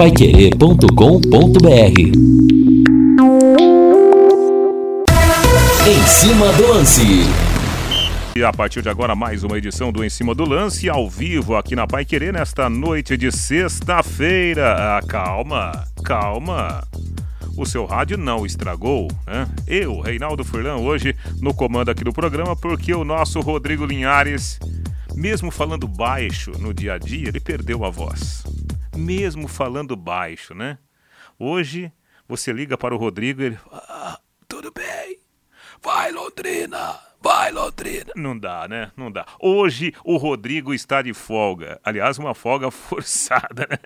paiquerê.com.br Em cima do lance. E a partir de agora, mais uma edição do Em Cima do Lance, ao vivo aqui na Pai Querer, nesta noite de sexta-feira. Ah, calma, calma. O seu rádio não estragou, né? Eu, Reinaldo Furlan, hoje no comando aqui do programa, porque o nosso Rodrigo Linhares, mesmo falando baixo no dia a dia, ele perdeu a voz. Mesmo falando baixo, né? Hoje, você liga para o Rodrigo e ele fala, ah, tudo bem, vai Londrina, Vai, Londrina. Não dá, né? Não dá. Hoje o Rodrigo está de folga. Aliás, uma folga forçada, né?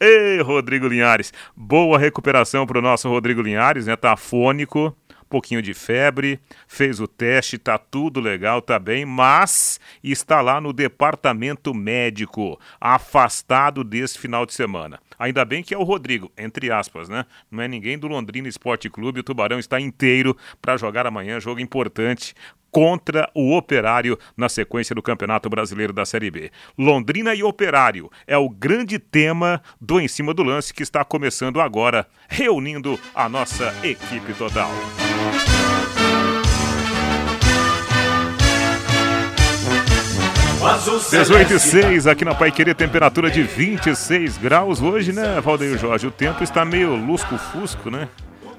Ei, Rodrigo Linhares. Boa recuperação para o nosso Rodrigo Linhares, né? Tá fônico, pouquinho de febre, fez o teste, tá tudo legal, tá bem, mas está lá no departamento médico, afastado desse final de semana. Ainda bem que é o Rodrigo, entre aspas, né? Não é ninguém do Londrina Esporte Clube. O Tubarão está inteiro para jogar amanhã, jogo importante contra o Operário na sequência do Campeonato Brasileiro da Série B. Londrina e Operário é o grande tema do Em Cima do Lance que está começando agora, reunindo a nossa equipe total. 18 e 6 aqui na Pai temperatura de 26 graus. Hoje, né, Valdeir Jorge? O tempo está meio lusco-fusco, né?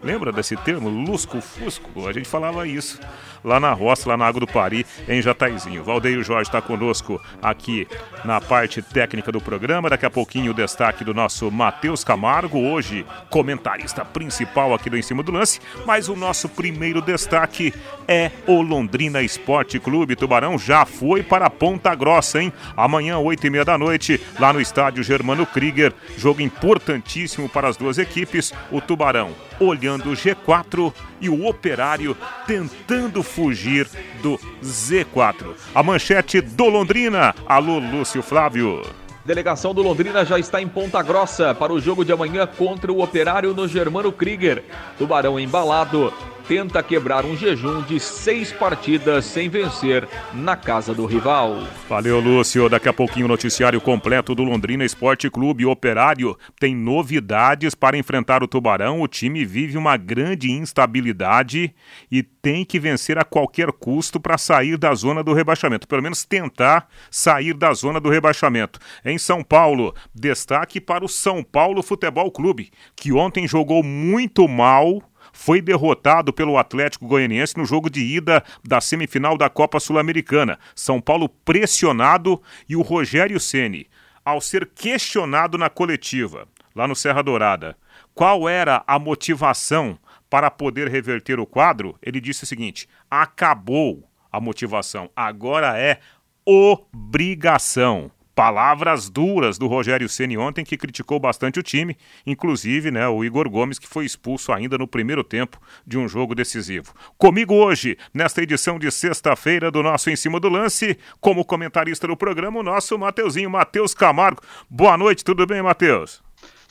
Lembra desse termo? Lusco-fusco? A gente falava isso lá na roça, lá na Água do Pari, em Jataizinho. Valdeir Jorge está conosco aqui na parte técnica do programa. Daqui a pouquinho o destaque do nosso Matheus Camargo, hoje comentarista principal aqui do Em Cima do Lance. Mas o nosso primeiro destaque é o Londrina Esporte Clube. Tubarão já foi para Ponta Grossa, hein? Amanhã, 8 e meia da noite, lá no estádio Germano Krieger. Jogo importantíssimo para as duas equipes. O Tubarão olhando o G4 e o Operário tentando fugir do Z4. A manchete do Londrina. Alô, Lúcio Flávio. Delegação do Londrina já está em Ponta Grossa para o jogo de amanhã contra o Operário no Germano Krieger. Tubarão embalado tenta quebrar um jejum de seis partidas sem vencer na casa do rival. Valeu, Lúcio. Daqui a pouquinho o noticiário completo do Londrina Esporte Clube Operário tem novidades para enfrentar o Tubarão. O time vive uma grande instabilidade e tem que vencer a qualquer custo para sair da zona do rebaixamento. Pelo menos tentar sair da zona do rebaixamento. Em São Paulo, destaque para o São Paulo Futebol Clube, que ontem jogou muito mal foi derrotado pelo Atlético Goianiense no jogo de ida da semifinal da Copa Sul-Americana. São Paulo pressionado e o Rogério Ceni, ao ser questionado na coletiva, lá no Serra Dourada, qual era a motivação para poder reverter o quadro, ele disse o seguinte: acabou a motivação, agora é obrigação. Palavras duras do Rogério Ceni ontem, que criticou bastante o time, inclusive né, o Igor Gomes, que foi expulso ainda no primeiro tempo de um jogo decisivo. Comigo hoje, nesta edição de sexta-feira do nosso Em Cima do Lance, como comentarista do programa, o nosso Mateuzinho, Matheus Camargo. Boa noite, tudo bem, Matheus?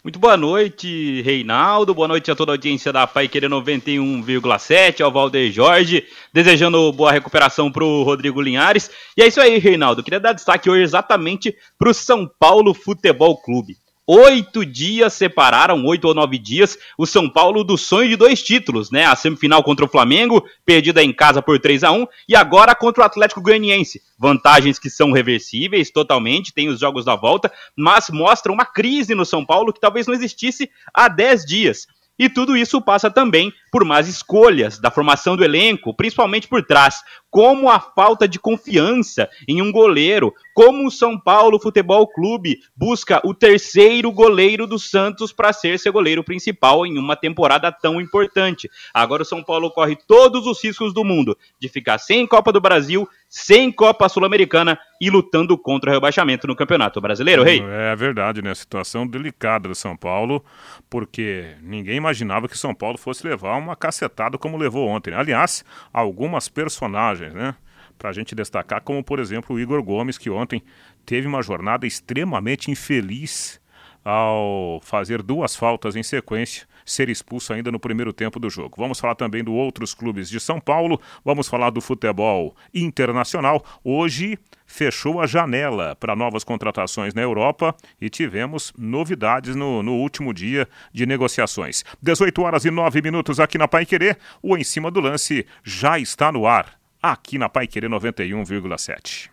Muito boa noite, Reinaldo. Boa noite a toda a audiência da Pai Querer 91,7, ao Valdeir Jorge. Desejando boa recuperação para o Rodrigo Linhares. E é isso aí, Reinaldo. Queria dar destaque hoje exatamente para o São Paulo Futebol Clube. Oito dias separaram, oito ou nove dias, o São Paulo do sonho de dois títulos, né? A semifinal contra o Flamengo, perdida em casa por 3 a 1 e agora contra o Atlético Goianiense. Vantagens que são reversíveis totalmente, tem os jogos da volta, mas mostra uma crise no São Paulo que talvez não existisse há 10 dias. E tudo isso passa também por más escolhas da formação do elenco, principalmente por trás como a falta de confiança em um goleiro, como o São Paulo Futebol Clube busca o terceiro goleiro do Santos para ser seu goleiro principal em uma temporada tão importante. Agora o São Paulo corre todos os riscos do mundo de ficar sem Copa do Brasil, sem Copa Sul-Americana e lutando contra o rebaixamento no Campeonato Brasileiro, Rei. É verdade, né? Situação delicada do São Paulo, porque ninguém imaginava que o São Paulo fosse levar uma cacetada como levou ontem. Aliás, algumas personagens né? Para a gente destacar, como por exemplo o Igor Gomes, que ontem teve uma jornada extremamente infeliz ao fazer duas faltas em sequência ser expulso ainda no primeiro tempo do jogo. Vamos falar também do outros clubes de São Paulo, vamos falar do futebol internacional. Hoje fechou a janela para novas contratações na Europa e tivemos novidades no, no, último dia de negociações. 18 horas e 9 minutos aqui na Pai Querer, o Em Cima do Lance já está no ar, aqui na Pai Querer 91,7.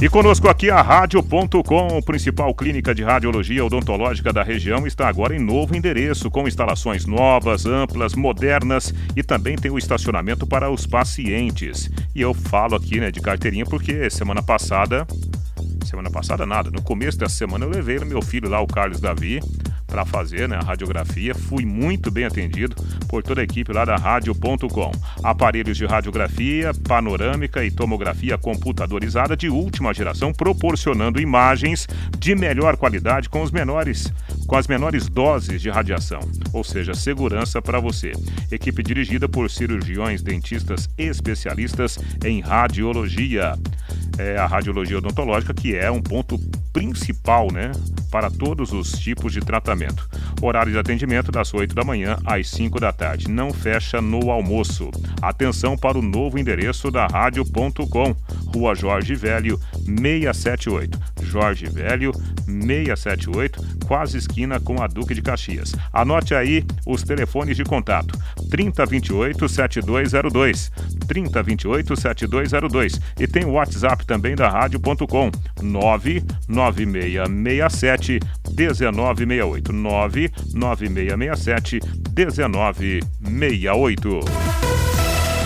E conosco aqui a Rádio.com, principal clínica de radiologia odontológica da região, está agora em novo endereço, com instalações novas, amplas, modernas e também tem o estacionamento para os pacientes. E eu falo aqui né, de carteirinha porque semana passada. Semana passada nada, no começo dessa semana eu levei meu filho lá, o Carlos Davi, para fazer né, a radiografia. Fui muito bem atendido por toda a equipe lá da Rádio.com. Aparelhos de radiografia, panorâmica e tomografia computadorizada de última geração, proporcionando imagens de melhor qualidade com os menores, com as menores doses de radiação, ou seja, segurança para você. Equipe dirigida por cirurgiões dentistas especialistas em radiologia. É a radiologia odontológica que é um ponto principal, né, para todos os tipos de tratamento. Horário de atendimento das 8 da manhã às 5 da tarde. Não fecha no almoço. Atenção para o novo endereço da rádio.com. Rua Jorge Velho, 678. Jorge Velho, 678, quase esquina com a Duque de Caxias. Anote aí os telefones de contato: 3028 7202, 3028 7202 e tem o WhatsApp também da rádio.com 99667 1968 99667 1968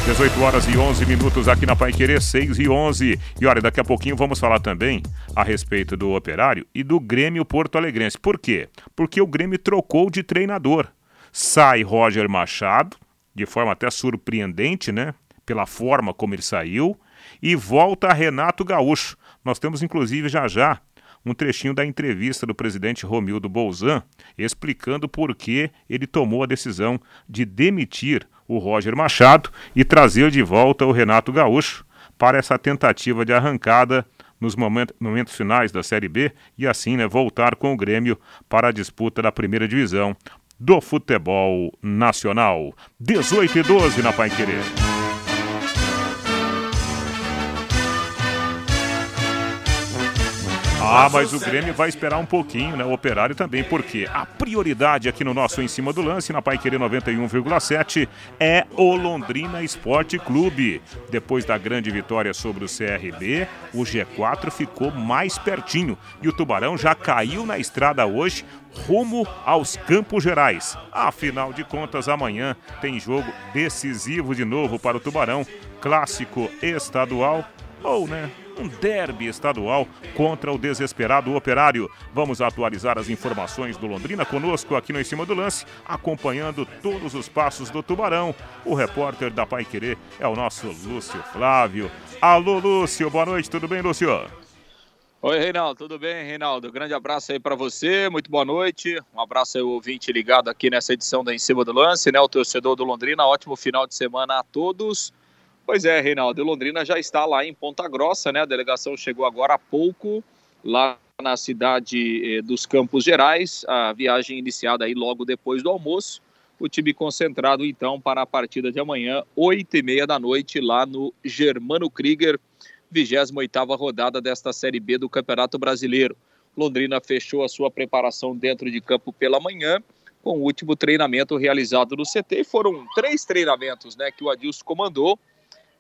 18 horas e 11 minutos aqui na Pai Querer, 6 e 11. E olha, daqui a pouquinho vamos falar também a respeito do Operário e do Grêmio Porto Alegrense. Por quê? Porque o Grêmio trocou de treinador. Sai Roger Machado, de forma até surpreendente, né? Pela forma como ele saiu, e volta Renato Gaúcho. Nós temos inclusive já já um trechinho da entrevista do presidente Romildo Bolzan explicando por que ele tomou a decisão de demitir o Roger Machado e trazer de volta o Renato Gaúcho para essa tentativa de arrancada nos momentos, finais da Série B e assim né, voltar com o Grêmio para a disputa da primeira divisão do futebol nacional. 18 e 12 na Pai Querer. Ah, mas o Grêmio vai esperar um pouquinho, né? O Operário também, porque a prioridade aqui no nosso Em Cima do Lance, na Pai Querer 91,7, é o Londrina Esporte Clube. Depois da grande vitória sobre o CRB, o G4 ficou mais pertinho e o Tubarão já caiu na estrada hoje, rumo aos Campos Gerais. Afinal de contas, amanhã tem jogo decisivo de novo para o Tubarão, clássico estadual ou, né, um derby estadual contra o desesperado operário. Vamos atualizar as informações do Londrina conosco aqui no Em Cima do Lance, acompanhando todos os passos do Tubarão. O repórter da Pai Querer é o nosso Lúcio Flávio. Alô, Lúcio, boa noite, tudo bem, Lúcio? Oi, Reinaldo, tudo bem, Reinaldo? Grande abraço aí para você, muito boa noite. Um abraço aí, ouvinte ligado aqui nessa edição da Em Cima do Lance, né? O torcedor do Londrina, ótimo final de semana a todos. Pois é, Reinaldo, Londrina já está lá em Ponta Grossa, né? A delegação chegou agora há pouco, lá na cidade eh, dos Campos Gerais, a viagem iniciada aí logo depois do almoço. O time concentrado então para a partida de amanhã, oito e meia da noite, lá no Germano Krieger, 28ª rodada desta Série B do Campeonato Brasileiro. Londrina fechou a sua preparação dentro de campo pela manhã, com o último treinamento realizado no CT. E foram três treinamentos né, que o Adilson comandou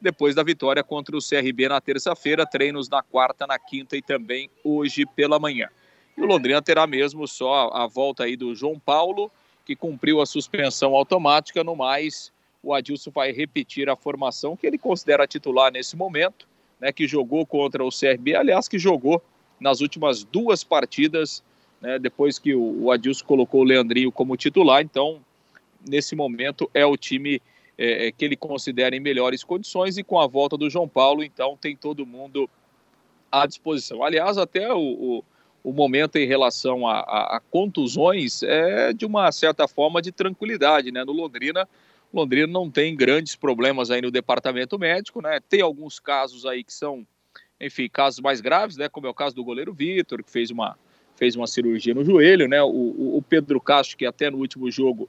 depois da vitória contra o CRB na terça-feira, treinos na quarta, na quinta e também hoje pela manhã. E o Londrina terá mesmo só a volta aí do João Paulo, que cumpriu a suspensão automática, no mais o Adilson vai repetir a formação que ele considera titular nesse momento, né, que jogou contra o CRB, aliás, que jogou nas últimas duas partidas, né, depois que o, Adilson colocou o Leandrinho como titular, então, nesse momento, é o time é, é, que ele considera em melhores condições e com a volta do João Paulo, então tem todo mundo à disposição. Aliás, até o, o, o momento em relação a, a, a, contusões é de uma certa forma de tranquilidade, né? No Londrina, Londrina não tem grandes problemas aí no departamento médico, né? Tem alguns casos aí que são, enfim, casos mais graves, né? Como é o caso do goleiro Vitor, que fez uma fez uma cirurgia no joelho, né? O, o Pedro Castro, que até no último jogo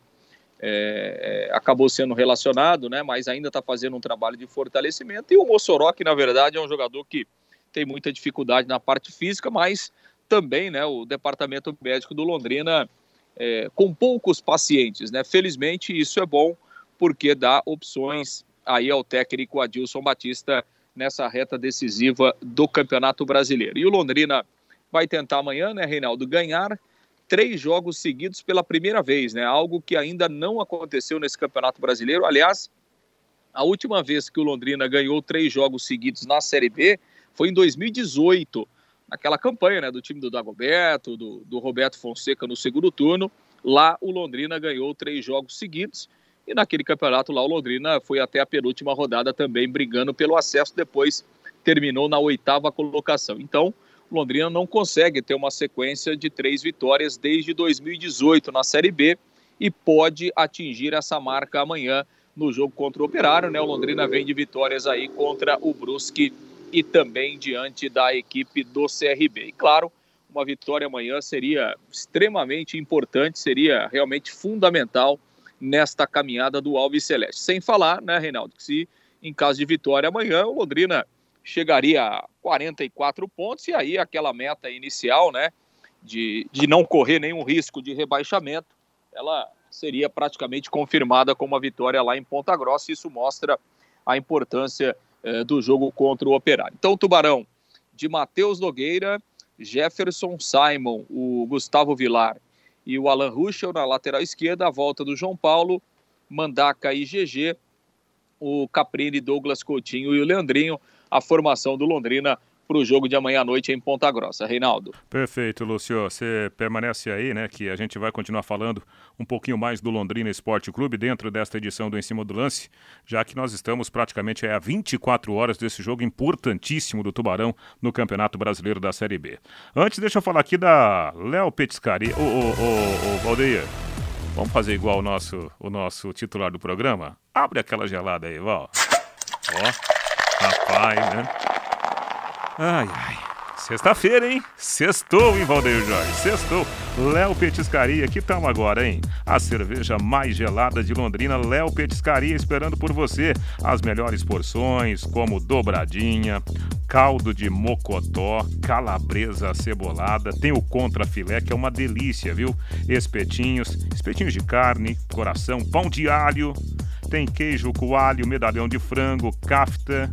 é, é, acabou sendo relacionado, né? Mas ainda está fazendo um trabalho de fortalecimento. E o Mossoró, que na verdade é um jogador que tem muita dificuldade na parte física, mas também, né? O departamento médico do Londrina é, com poucos pacientes, né? Felizmente isso é bom porque dá opções aí ao técnico Adilson Batista nessa reta decisiva do Campeonato Brasileiro. E o Londrina vai tentar amanhã, né, Reinaldo, ganhar três jogos seguidos pela primeira vez, né? Algo que ainda não aconteceu nesse Campeonato Brasileiro. Aliás, a última vez que o Londrina ganhou três jogos seguidos na Série B foi em 2018, naquela campanha, né, do time do Dagoberto, do, do Roberto Fonseca no segundo turno. Lá o Londrina ganhou três jogos seguidos e naquele campeonato lá o Londrina foi até a penúltima rodada também brigando pelo acesso, depois terminou na oitava colocação. Então, Londrina não consegue ter uma sequência de três vitórias desde 2018 na Série B e pode atingir essa marca amanhã no jogo contra o Operário, né? O Londrina vem de vitórias aí contra o Brusque e também diante da equipe do CRB. E claro, uma vitória amanhã seria extremamente importante, seria realmente fundamental nesta caminhada do Alves Celeste. Sem falar, né, Reinaldo, que se em caso de vitória amanhã, o Londrina chegaria a 44 pontos e aí aquela meta inicial, né, de, de não correr nenhum risco de rebaixamento, ela seria praticamente confirmada com uma vitória lá em Ponta Grossa. Isso mostra a importância eh, do jogo contra o Operário. Então, o Tubarão de Matheus Nogueira, Jefferson Simon, o Gustavo Vilar e o Alan Ruschel na lateral esquerda, a volta do João Paulo, Mandaca e GG, o Caprini, Douglas Coutinho e o Leandrinho a formação do Londrina para o jogo de amanhã à noite em Ponta Grossa. Reinaldo. Perfeito, Lúcio. Você permanece aí, né? Que a gente vai continuar falando um pouquinho mais do Londrina Esporte Clube dentro desta edição do Em Cima do Lance, já que nós estamos praticamente a 24 horas desse jogo importantíssimo do Tubarão no Campeonato Brasileiro da Série B. Antes, deixa eu falar aqui da Léo Petiscari. Ô, ô, ô, ô, Valdeir, vamos fazer igual o nosso, o nosso titular do programa? Abre aquela gelada aí, Val. Ó. Rapaz, né? Ai, ai. Sexta-feira, hein? Sextou, hein, Valdeir Jorge? Sextou. Léo Petiscaria, que tal agora, hein? A cerveja mais gelada de Londrina, Léo Petiscaria, esperando por você. As melhores porções, como dobradinha, caldo de mocotó, calabresa cebolada, tem o contra filé, que é uma delícia, viu? Espetinhos, espetinhos de carne, coração, pão de alho, tem queijo coalho, medalhão de frango, kafta,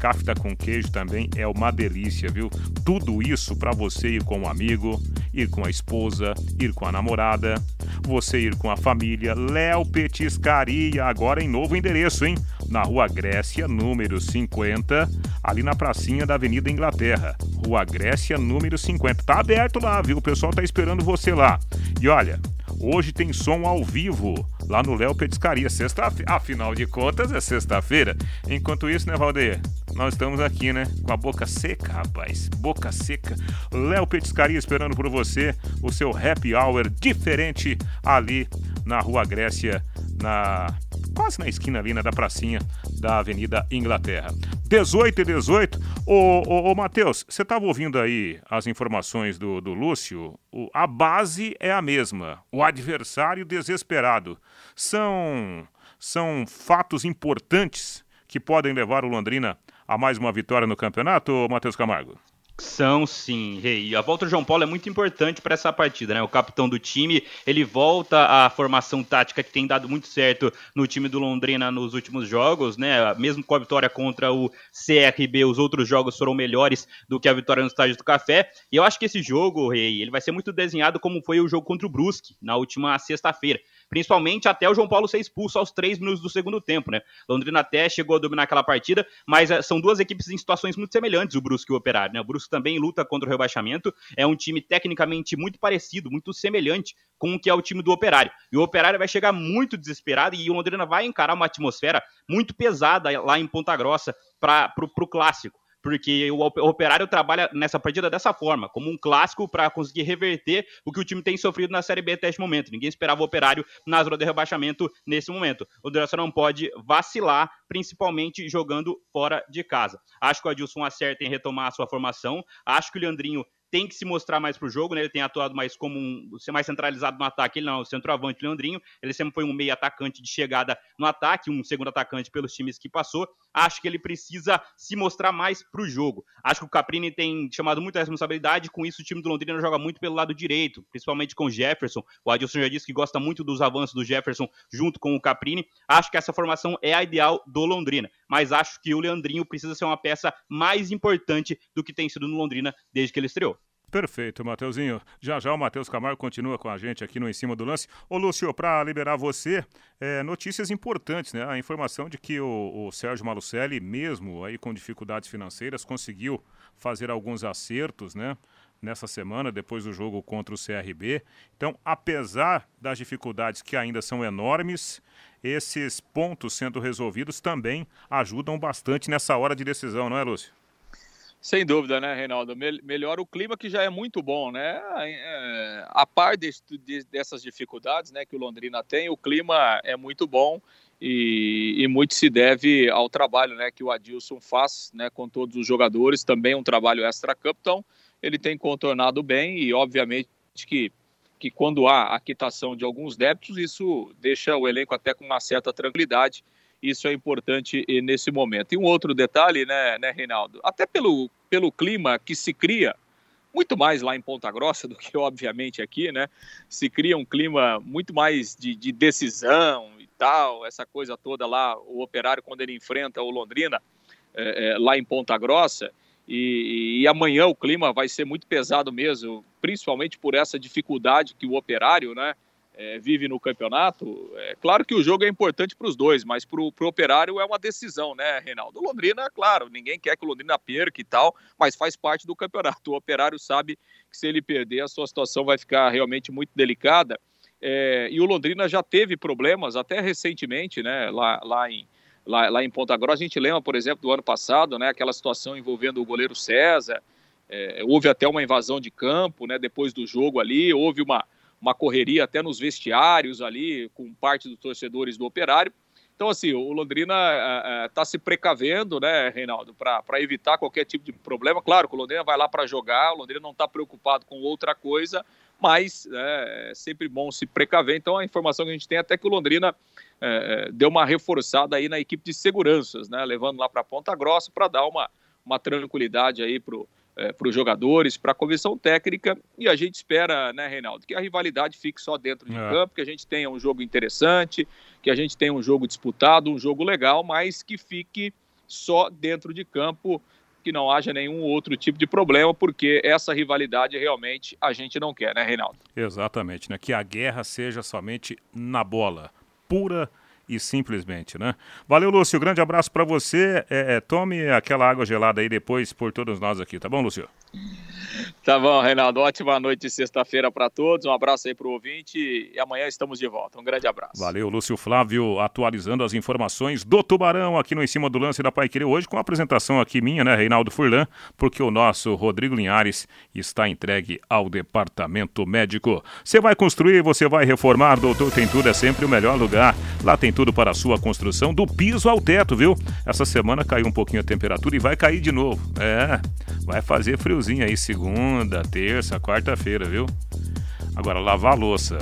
Kafta com queijo também é uma delícia, viu? Tudo isso para você ir com um amigo, ir com a esposa, ir com a namorada, você ir com a família. Léo Petiscaria, agora em novo endereço, hein? Na Rua Grécia, número 50, ali na pracinha da Avenida Inglaterra. Rua Grécia, número 50. Tá aberto lá, viu? O pessoal tá esperando você lá. E olha, Hoje tem som ao vivo lá no Léo Petiscaria, sexta-feira. Afinal de contas, é sexta-feira. Enquanto isso, né, Valdeir? Nós estamos aqui, né? Com a boca seca, rapaz. Boca seca. Léo Petiscaria esperando por você. O seu happy hour diferente ali na Rua Grécia, na quase na esquina ali, né, da pracinha da Avenida Inglaterra. 18 e 18. Ô, ô, ô Matheus, você estava ouvindo aí as informações do, do Lúcio? O, a base é a mesma. O adversário desesperado. São, são fatos importantes que podem levar o Londrina a mais uma vitória no campeonato, Matheus Camargo? São sim, Rei. A volta do João Paulo é muito importante para essa partida, né? O capitão do time, ele volta à formação tática que tem dado muito certo no time do Londrina nos últimos jogos, né? Mesmo com a vitória contra o CRB, os outros jogos foram melhores do que a vitória no estádio do Café. E eu acho que esse jogo, Rei, ele vai ser muito desenhado como foi o jogo contra o Brusque na última sexta-feira principalmente até o João Paulo ser expulso aos três minutos do segundo tempo, né? Londrina até chegou a dominar aquela partida, mas eh, são duas equipes em situações muito semelhantes, o Brusque e o Operário, né? O Brusque também luta contra o rebaixamento, é um time tecnicamente muito parecido, muito semelhante com o que é o time do Operário. E o Operário vai chegar muito desesperado e o Londrina vai encarar uma atmosfera muito pesada lá em Ponta Grossa para o clássico porque o Operário trabalha nessa partida dessa forma, como um clássico para conseguir reverter o que o time tem sofrido na Série B até este momento. Ninguém esperava o Operário na zona de rebaixamento nesse momento. O Dressa não pode vacilar, principalmente jogando fora de casa. Acho que o Adilson acerta em retomar a sua formação. Acho que o Leandrinho tem que se mostrar mais pro jogo, né? Ele tem atuado mais como um, ser mais centralizado no ataque, ele não, o centroavante Leandrinho, ele sempre foi um meio atacante de chegada no ataque, um segundo atacante pelos times que passou. Acho que ele precisa se mostrar mais pro jogo. Acho que o Caprini tem chamado muita responsabilidade, com isso o time do Londrina joga muito pelo lado direito, principalmente com o Jefferson. O Adilson já disse que gosta muito dos avanços do Jefferson junto com o Caprini. Acho que essa formação é a ideal do Londrina, mas acho que o Leandrinho precisa ser uma peça mais importante do que tem sido no Londrina desde que ele estreou. Perfeito, Mateuzinho. Já já o Matheus Camargo continua com a gente aqui no Em Cima do Lance. Ô, Lúcio, para liberar você, é, notícias importantes, né? A informação de que o, o, Sérgio Malucelli, mesmo aí com dificuldades financeiras, conseguiu fazer alguns acertos, né? Nessa semana, depois do jogo contra o CRB. Então, apesar das dificuldades que ainda são enormes, esses pontos sendo resolvidos também ajudam bastante nessa hora de decisão, não é, Lúcio? Sem dúvida, né, Reinaldo? Melhora o clima que já é muito bom, né? É, a par de, de, dessas dificuldades né, que o Londrina tem, o clima é muito bom e, e, muito se deve ao trabalho né, que o Adilson faz né, com todos os jogadores, também um trabalho extra-campo, então ele tem contornado bem e obviamente que, que quando há a quitação de alguns débitos, isso deixa o elenco até com uma certa tranquilidade isso é importante nesse momento. E um outro detalhe, né, né Reinaldo? Até pelo, pelo clima que se cria, muito mais lá em Ponta Grossa do que, obviamente, aqui, né? Se cria um clima muito mais de, de decisão e tal, essa coisa toda lá, o operário quando ele enfrenta o Londrina, é, é, lá em Ponta Grossa. E, e, amanhã o clima vai ser muito pesado mesmo, principalmente por essa dificuldade que o operário, né? É, vive no campeonato, é claro que o jogo é importante para os dois, mas para o operário é uma decisão, né, Reinaldo? Londrina, claro, ninguém quer que o Londrina perca e tal, mas faz parte do campeonato. O operário sabe que se ele perder, a sua situação vai ficar realmente muito delicada. É, e o Londrina já teve problemas, até recentemente, né, lá, lá em. Lá, lá em Ponta Grossa, a gente lembra, por exemplo, do ano passado, né, aquela situação envolvendo o goleiro César, é, houve até uma invasão de campo, né, depois do jogo ali, houve uma, uma correria até nos vestiários ali, com parte dos torcedores do Operário. Então, assim, o Londrina está se precavendo, né, Reinaldo, para evitar qualquer tipo de problema. Claro que o Londrina vai lá para jogar, o Londrina não está preocupado com outra coisa, mas é, é, sempre bom se precaver. Então, a informação que a gente tem é até que o Londrina é, deu uma reforçada aí na equipe de seguranças, né, levando lá para Ponta Grossa para dar uma, uma tranquilidade aí para é, para os jogadores, para a comissão técnica, e a gente espera, né, Reinaldo, que a rivalidade fique só dentro de é. campo, que a gente tenha um jogo interessante, que a gente tenha um jogo disputado, um jogo legal, mas que fique só dentro de campo, que não haja nenhum outro tipo de problema, porque essa rivalidade realmente a gente não quer, né, Reinaldo? Exatamente, né? Que a guerra seja somente na bola, pura e simplesmente, né? Valeu, Lúcio. Grande abraço para você. É, é, tome aquela água gelada aí depois por todos nós aqui, tá bom, Lúcio? Tá bom, Reinaldo. Ótima noite de sexta-feira para todos. Um abraço aí para o ouvinte e amanhã estamos de volta. Um grande abraço. Valeu, Lúcio Flávio, atualizando as informações do Tubarão aqui no Em Cima do Lance da Pai Querer hoje, com a apresentação aqui minha, né, Reinaldo Furlan, porque o nosso Rodrigo Linhares está entregue ao departamento médico. Você vai construir, você vai reformar, doutor Tem Tudo é sempre o melhor lugar. Lá tem tudo para a sua construção, do piso ao teto, viu? Essa semana caiu um pouquinho a temperatura e vai cair de novo. É, vai fazer friozinho aí segunda, terça, quarta-feira, viu? Agora, lavar louça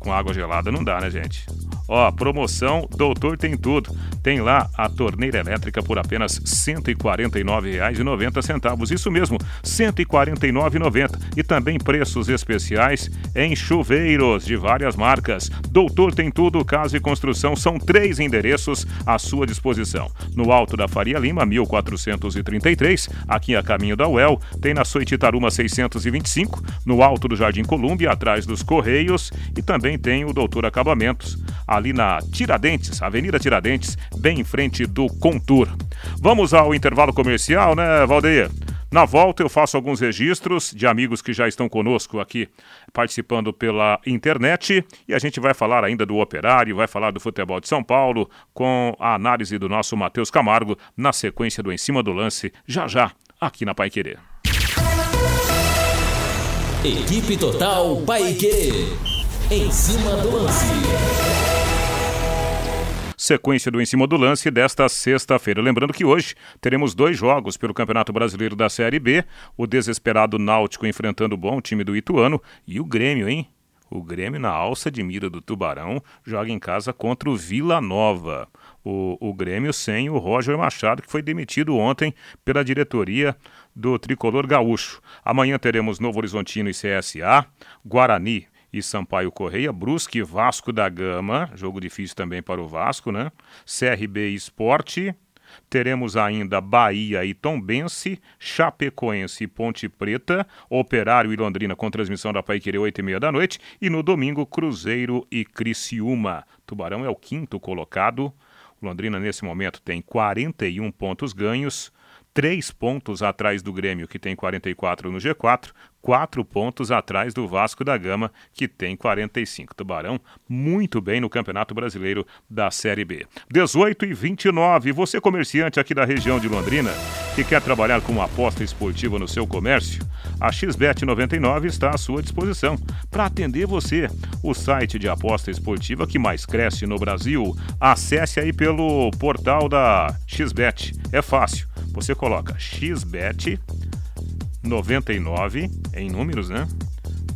com água gelada não dá, né, gente? Ó, promoção Doutor Tem Tudo. Tem lá a torneira elétrica por apenas R$ 149,90. Isso mesmo, R$ 149,90. E também preços especiais em chuveiros de várias marcas. Doutor Tem Tudo, Casa e Construção são três endereços à sua disposição. No Alto da Faria Lima, 1433, aqui a caminho da UEL, tem na Soititaruma 625, no Alto do Jardim Colúmbia, atrás dos Correios, e também tem o Doutor Acabamentos, ali na Tiradentes, Avenida Tiradentes, bem em frente do Contour. Vamos ao intervalo comercial, né, Valdeir? Na volta eu faço alguns registros de amigos que já estão conosco aqui participando pela internet e a gente vai falar ainda do operário, vai falar do futebol de São Paulo com a análise do nosso Matheus Camargo na sequência do Em Cima do Lance, já já, aqui na Pai. Equipe Total Pai Querer. Em cima do lance. Sequência do Cima do Lance desta sexta-feira. Lembrando que hoje teremos dois jogos pelo Campeonato Brasileiro da Série B, o desesperado Náutico enfrentando o bom time do Ituano e o Grêmio, hein? O Grêmio, na alça de mira do Tubarão, joga em casa contra o Vila Nova. O, o Grêmio sem o Roger Machado, que foi demitido ontem pela diretoria do Tricolor Gaúcho. Amanhã teremos Novo Horizontino e CSA, Guarani e Sampaio Correia, Brusque e Vasco da Gama, jogo difícil também para o Vasco, né? CRB Esporte, teremos ainda Bahia e Tombense, Chapecoense e Ponte Preta, Operário e Londrina com transmissão da Paiquerê 8 e meia da noite e no domingo Cruzeiro e Criciúma. Tubarão é o quinto colocado. Londrina nesse momento tem 41 pontos ganhos, três pontos atrás do Grêmio, que tem 44 no G4, quatro pontos atrás do Vasco da Gama, que tem 45. Tubarão muito bem no Campeonato Brasileiro da Série B. 18 e 29. Você, comerciante aqui da região de Londrina, que quer trabalhar com uma aposta esportiva no seu comércio, a XBET 99 está à sua disposição para atender você. O site de aposta esportiva que mais cresce no Brasil. Acesse aí pelo portal da XBET. É fácil. Você coloca XBET 99 em números, né?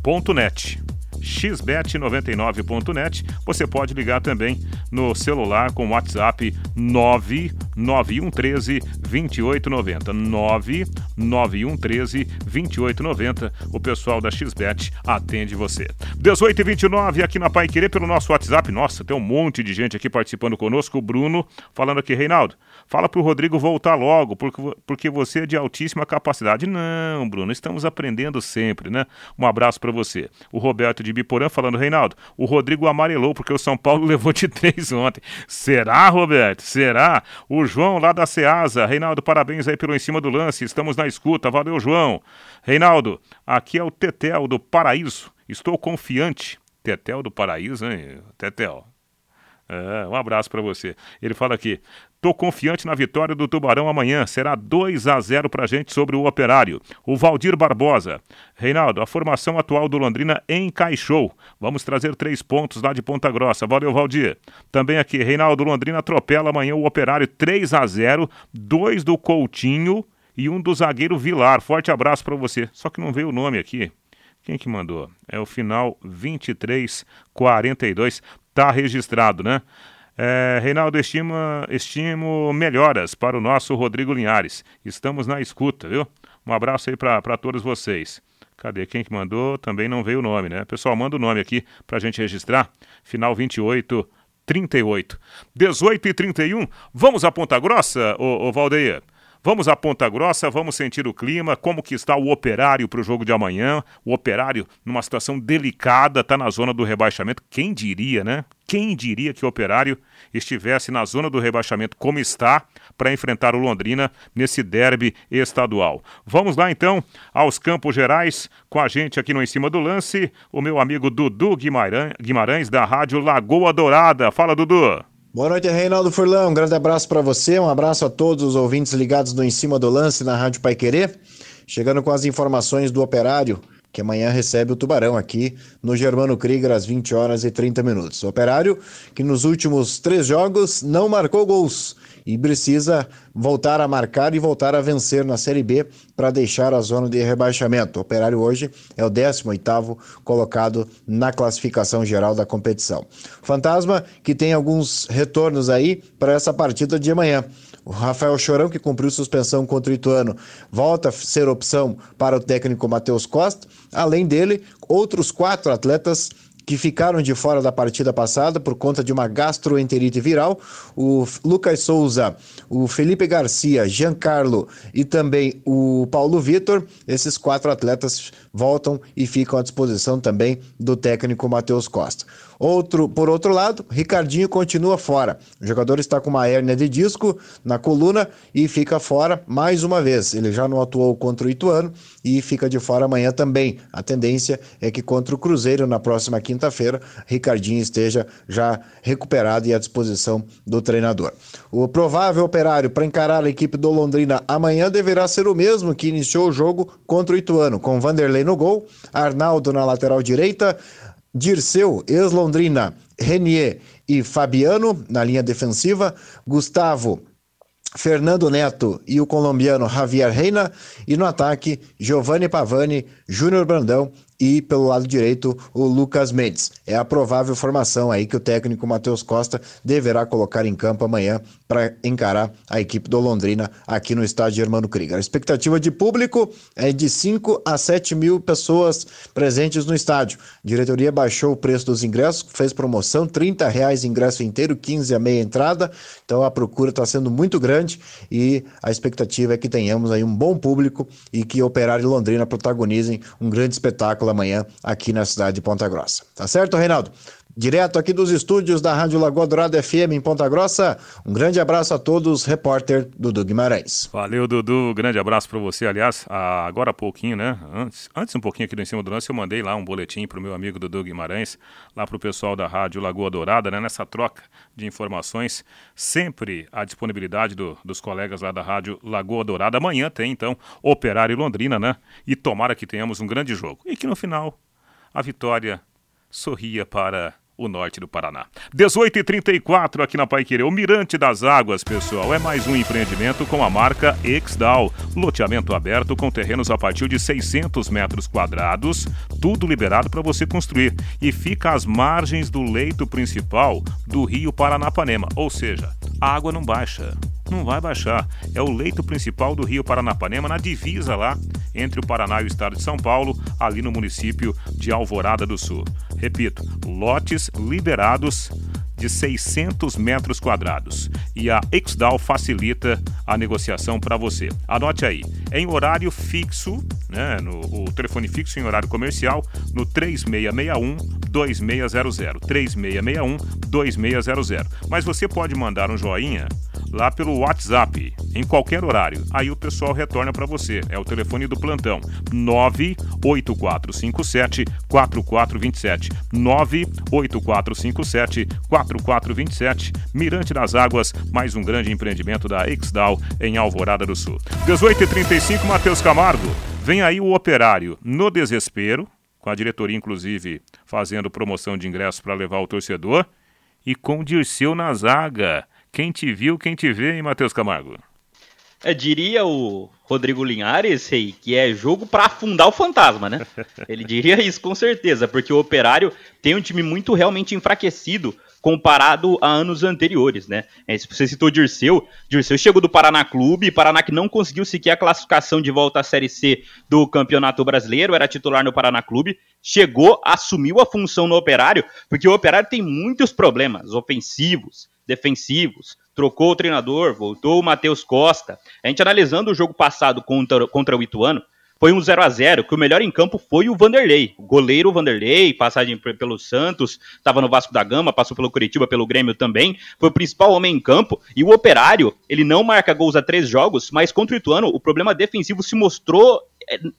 Ponto .net xbet99.net. Você pode ligar também no celular com WhatsApp 99113 2890. 99113 2890. O pessoal da XBet atende você. 18 e 29 aqui na Pai Querer pelo nosso WhatsApp. Nossa, tem um monte de gente aqui participando conosco. O Bruno falando aqui, Reinaldo, fala pro Rodrigo voltar logo, porque, porque você é de altíssima capacidade. Não, Bruno, estamos aprendendo sempre, né? Um abraço para você. O Roberto de Biporã falando, Reinaldo, o Rodrigo amarelou porque o São Paulo levou de três ontem. Será, Roberto? Será? O João lá da Ceasa. Reinaldo, parabéns aí pelo em cima do lance. Estamos na escuta. Valeu, João. Reinaldo, aqui é o Tetel do Paraíso. Estou confiante. Tetel do Paraíso, hein? Tetel. É, um abraço para você. Ele fala aqui: Tô confiante na vitória do Tubarão amanhã. Será 2 a 0 pra gente sobre o Operário. O Valdir Barbosa. Reinaldo, a formação atual do Londrina encaixou. Vamos trazer três pontos lá de Ponta Grossa. Valeu, Valdir. Também aqui, Reinaldo Londrina atropela amanhã o Operário 3 a 0 dois do Coutinho e um do zagueiro Vilar. Forte abraço para você. Só que não veio o nome aqui. Quem que mandou? É o final 2342 está registrado, né? É, Reinaldo, estima, estimo melhoras para o nosso Rodrigo Linhares. Estamos na escuta, viu? Um abraço aí para todos vocês. Cadê quem que mandou? Também não veio o nome, né? Pessoal, manda o nome aqui para a gente registrar. Final 28, 38. 18 e 31. Vamos a Ponta Grossa, ô, ô Valdeir? Vamos a Ponta Grossa, vamos sentir o clima, como que está o operário para o jogo de amanhã. O operário numa situação delicada, está na zona do rebaixamento. Quem diria, né? Quem diria que o operário estivesse na zona do rebaixamento como está para enfrentar o Londrina nesse derby estadual. Vamos lá então aos Campos Gerais, com a gente aqui no Em Cima do Lance, o meu amigo Dudu Guimarães, da Rádio Lagoa Dourada. Fala, Dudu! Boa noite, Reinaldo Furlão. Um grande abraço para você, um abraço a todos os ouvintes ligados no Em Cima do Lance na Rádio Pai Querer. Chegando com as informações do operário, que amanhã recebe o Tubarão aqui no Germano Krieger às 20 horas e 30 minutos. O operário que nos últimos três jogos não marcou gols e precisa voltar a marcar e voltar a vencer na Série B para deixar a zona de rebaixamento. O Operário hoje é o 18º colocado na classificação geral da competição. Fantasma que tem alguns retornos aí para essa partida de amanhã. O Rafael Chorão, que cumpriu suspensão contra o Ituano, volta a ser opção para o técnico Matheus Costa. Além dele, outros quatro atletas que ficaram de fora da partida passada por conta de uma gastroenterite viral. O Lucas Souza, o Felipe Garcia, Giancarlo e também o Paulo Vitor. Esses quatro atletas voltam e ficam à disposição também do técnico Matheus Costa. Outro, por outro lado, Ricardinho continua fora. O jogador está com uma hérnia de disco na coluna e fica fora mais uma vez. Ele já não atuou contra o Ituano e fica de fora amanhã também. A tendência é que contra o Cruzeiro na próxima quinta-feira, Ricardinho esteja já recuperado e à disposição do treinador. O provável operário para encarar a equipe do Londrina amanhã deverá ser o mesmo que iniciou o jogo contra o Ituano, com Vanderlei no gol, Arnaldo na lateral direita, Dirceu, ex-Londrina, Renier e Fabiano na linha defensiva, Gustavo, Fernando Neto e o colombiano Javier Reina, e no ataque, Giovanni Pavani, Júnior Brandão e pelo lado direito o Lucas Mendes. É a provável formação aí que o técnico Matheus Costa deverá colocar em campo amanhã para encarar a equipe do Londrina aqui no estádio Germano Krieger. A expectativa de público é de 5 a 7 mil pessoas presentes no estádio. A diretoria baixou o preço dos ingressos, fez promoção, 30 reais ingresso inteiro, 15 a meia entrada, então a procura está sendo muito grande e a expectativa é que tenhamos aí um bom público e que Operário e Londrina protagonizem um grande espetáculo pela manhã aqui na cidade de Ponta Grossa. Tá certo, Reinaldo? Direto aqui dos estúdios da Rádio Lagoa Dourada FM em Ponta Grossa. Um grande abraço a todos, repórter Dudu Guimarães. Valeu, Dudu. Grande abraço para você. Aliás, agora há pouquinho, né? Antes, antes um pouquinho aqui do Em Cima do Lance, eu mandei lá um boletim para o meu amigo Dudu Guimarães, lá para o pessoal da Rádio Lagoa Dourada, né? Nessa troca de informações, sempre a disponibilidade do, dos colegas lá da Rádio Lagoa Dourada. Amanhã tem, então, Operário e Londrina, né? E tomara que tenhamos um grande jogo. E que no final a vitória sorria para o norte do Paraná. 18 e 34 aqui na Paiquerê. O Mirante das Águas, pessoal, é mais um empreendimento com a marca Exdal. Loteamento aberto com terrenos a partir de 600 metros quadrados, tudo liberado para você construir. E fica às margens do leito principal do rio Paranapanema, ou seja, a água não baixa não vai baixar. É o leito principal do rio Paranapanema, na divisa lá entre o Paraná e o estado de São Paulo, ali no município de Alvorada do Sul. Repito, lotes liberados de 600 metros quadrados. E a Exdal facilita a negociação para você. Anote aí, em horário fixo, né, no o telefone fixo em horário comercial, no 3661 2600. 3661 2600. Mas você pode mandar um joinha lá pelo WhatsApp, em qualquer horário. Aí o pessoal retorna para você. É o telefone do plantão: 98457 4427. 98457 4427. Mirante das Águas, mais um grande empreendimento da Exdal em Alvorada do Sul. 18h35, Matheus Camargo. Vem aí o operário no desespero, com a diretoria, inclusive, fazendo promoção de ingressos para levar o torcedor, e com Dirceu na zaga. Quem te viu, quem te vê, hein, Matheus Camargo? É, diria o Rodrigo Linhares, rei, que é jogo para afundar o fantasma, né? Ele diria isso com certeza, porque o Operário tem um time muito realmente enfraquecido comparado a anos anteriores, né? É, você citou Dirceu, Dirceu chegou do Paraná Clube, Paraná que não conseguiu sequer a classificação de volta à Série C do Campeonato Brasileiro, era titular no Paraná Clube, chegou, assumiu a função no Operário, porque o Operário tem muitos problemas ofensivos, defensivos, trocou o treinador, voltou o Matheus Costa. A gente analisando o jogo passado contra, contra o Ituano, foi um 0 a 0 que o melhor em campo foi o Vanderlei. O goleiro Vanderlei, passagem pelo Santos, estava no Vasco da Gama, passou pelo Curitiba, pelo Grêmio também, foi o principal homem em campo. E o Operário, ele não marca gols a três jogos, mas contra o Ituano, o problema defensivo se mostrou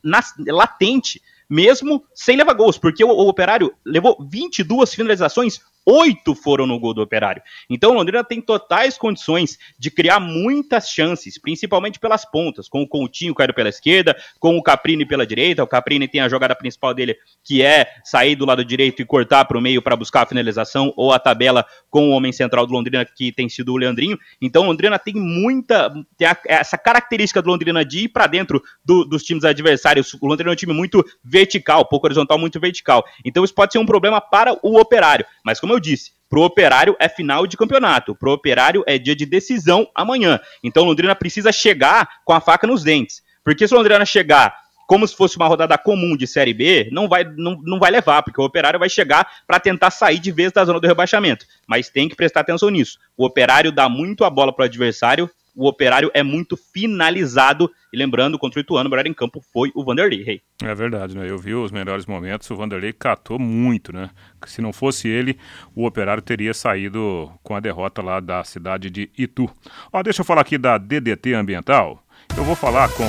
na, latente mesmo sem levar gols, porque o, o Operário levou 22 finalizações, oito foram no gol do Operário. Então o Londrina tem totais condições de criar muitas chances, principalmente pelas pontas, com o Coutinho caindo pela esquerda, com o Caprini pela direita. O Caprini tem a jogada principal dele, que é sair do lado direito e cortar para o meio para buscar a finalização, ou a tabela com o homem central do Londrina, que tem sido o Leandrinho. Então o Londrina tem muita. Tem a, essa característica do Londrina de ir para dentro do, dos times adversários. O Londrina é um time muito vertical, pouco horizontal, muito vertical. Então isso pode ser um problema para o Operário. Mas como eu disse, Pro Operário é final de campeonato. Pro Operário é dia de decisão amanhã. Então Londrina precisa chegar com a faca nos dentes. Porque se Londrina chegar como se fosse uma rodada comum de Série B, não vai, não, não vai levar, porque o Operário vai chegar para tentar sair de vez da zona do rebaixamento. Mas tem que prestar atenção nisso. O Operário dá muito a bola para o adversário o Operário é muito finalizado. E lembrando, contra o Ituano, o melhor em campo foi o Vanderlei. Hey. É verdade, né? Eu vi os melhores momentos, o Vanderlei catou muito, né? Se não fosse ele, o Operário teria saído com a derrota lá da cidade de Itu. Ó, deixa eu falar aqui da DDT Ambiental. Eu vou falar com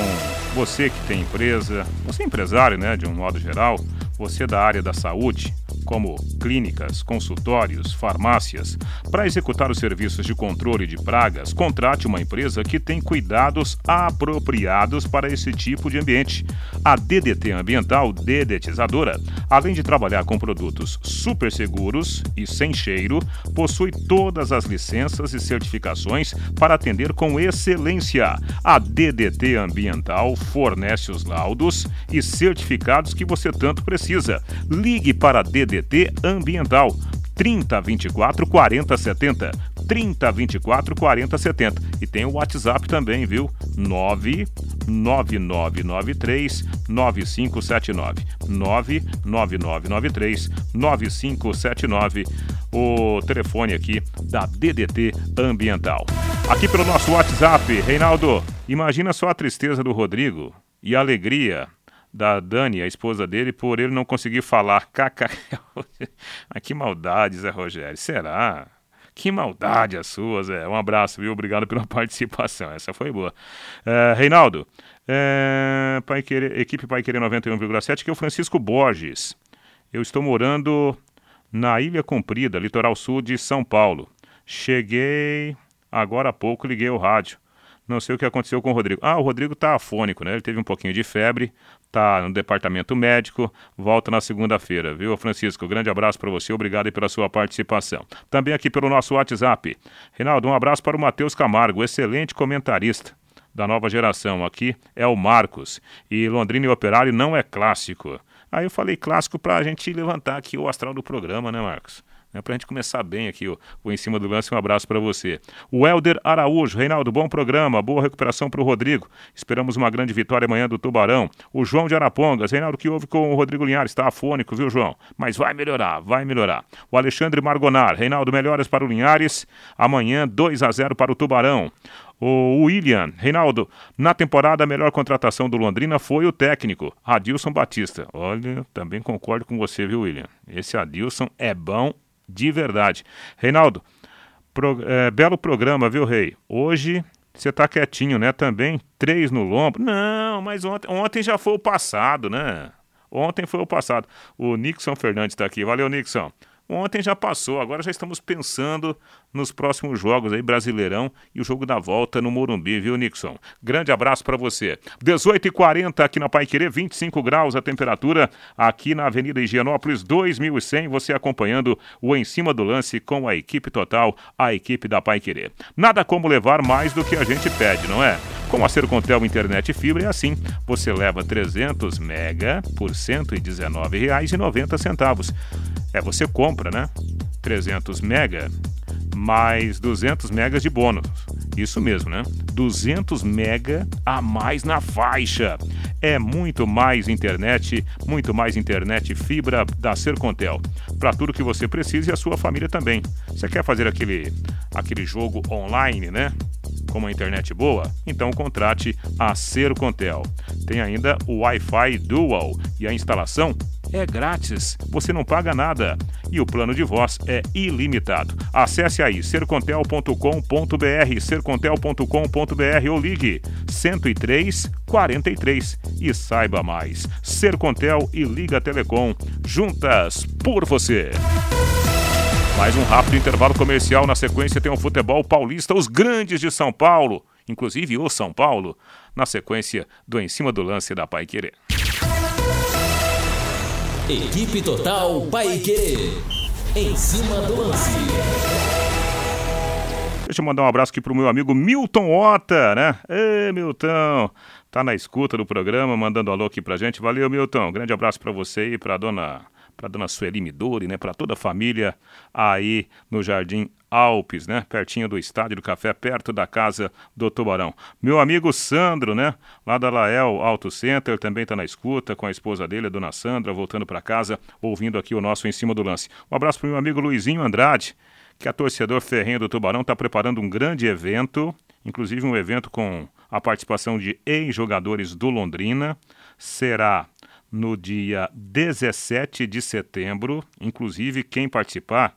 você que tem empresa, você é empresário, né, de um modo geral, você da área da saúde, como clínicas, consultórios, farmácias. Para executar os serviços de controle de pragas, contrate uma empresa que tem cuidados apropriados para esse tipo de ambiente. A DDT Ambiental Dedetizadora Além de trabalhar com produtos super seguros e sem cheiro, possui todas as licenças e certificações para atender com excelência. A DDT Ambiental fornece os laudos e certificados que você tanto precisa. Ligue para a DDT Ambiental 30 24 40 70. 30 24 40 70. E tem o WhatsApp também, viu? 99993 9579. 99993 9579. O telefone aqui da DDT Ambiental. Aqui pelo nosso WhatsApp, Reinaldo, imagina só a tristeza do Rodrigo e a alegria da Dani, a esposa dele, por ele não conseguir falar. Caca. que maldade, Zé Rogério. Será? Que maldade a sua, Zé. Um abraço, viu? Obrigado pela participação. Essa foi boa. É, Reinaldo, é, Pai Querer, equipe Pai Querer 91,7, que é o Francisco Borges. Eu estou morando na Ilha Comprida, litoral sul de São Paulo. Cheguei agora há pouco, liguei o rádio. Não sei o que aconteceu com o Rodrigo. Ah, o Rodrigo tá afônico, né? Ele teve um pouquinho de febre, tá no departamento médico, volta na segunda-feira, viu, Francisco? Grande abraço para você, obrigado pela sua participação. Também aqui pelo nosso WhatsApp. Reinaldo, um abraço para o Matheus Camargo, excelente comentarista da nova geração. Aqui é o Marcos. E Londrina e Operário não é clássico. Aí eu falei clássico para a gente levantar aqui o astral do programa, né, Marcos? Né, para a gente começar bem aqui o, o Em Cima do Lance. Um abraço para você. O Helder Araújo, Reinaldo, bom programa, boa recuperação para o Rodrigo. Esperamos uma grande vitória amanhã do Tubarão. O João de Arapongas, Reinaldo, que houve com o Rodrigo Linhares? Está afônico, viu, João? Mas vai melhorar, vai melhorar. O Alexandre Margonar, Reinaldo, melhoras para o Linhares. Amanhã, 2 a 0 para o Tubarão. O William, Reinaldo, na temporada a melhor contratação do Londrina foi o técnico, Adilson Batista. Olha, também concordo com você, viu, William? Esse Adilson é bom de verdade. Reinaldo, pro, é, belo programa, viu, Rei? Hoje você tá quietinho, né? Também três no lombo. Não, mas ontem, ontem já foi o passado, né? Ontem foi o passado. O Nixon Fernandes está aqui. Valeu, Nixon. Ontem já passou, agora já estamos pensando nos próximos jogos aí, Brasileirão e o jogo da volta no Morumbi, viu, Nixon? Grande abraço para você. 18h40 aqui na Pai Querer, 25 graus a temperatura aqui na Avenida Higienópolis 2100, você acompanhando o Em Cima do Lance com a equipe total, a equipe da Pai Querer. Nada como levar mais do que a gente pede, não é? Com a Sercontel Internet Fibra é assim, você leva 300 mega por R$ 119,90. É, você compra, né? 300 mega mais 200 megas de bônus. Isso mesmo, né? 200 mega a mais na faixa. É muito mais internet, muito mais internet fibra da Sercontel. Para tudo que você precisa e a sua família também. Você quer fazer aquele aquele jogo online, né? Com uma internet boa? Então contrate a Sercontel. Tem ainda o Wi-Fi Dual e a instalação é grátis, você não paga nada e o plano de voz é ilimitado. Acesse aí sercontel.com.br, sercontel.com.br ou ligue 103 43 e saiba mais. Sercontel e Liga Telecom, juntas por você. Mais um rápido intervalo comercial. Na sequência tem o futebol paulista, os grandes de São Paulo, inclusive o São Paulo, na sequência do Em Cima do Lance da Pai Querer. Equipe Total Paique. Em cima do lance. Deixa eu mandar um abraço aqui pro meu amigo Milton Ota, né? Ê, Milton, tá na escuta do programa, mandando alô aqui pra gente. Valeu, Milton. Grande abraço para você e pra dona para dona Sueli Midori, né, para toda a família aí no Jardim Alpes, né? Pertinho do Estádio do Café, perto da casa do Tubarão. Meu amigo Sandro, né? Lá da Lael Auto Center, também está na escuta com a esposa dele, a dona Sandra, voltando para casa, ouvindo aqui o nosso Em Cima do Lance. Um abraço para meu amigo Luizinho Andrade, que é torcedor ferrenho do Tubarão, está preparando um grande evento, inclusive um evento com a participação de ex-jogadores do Londrina. Será no dia 17 de setembro, inclusive quem participar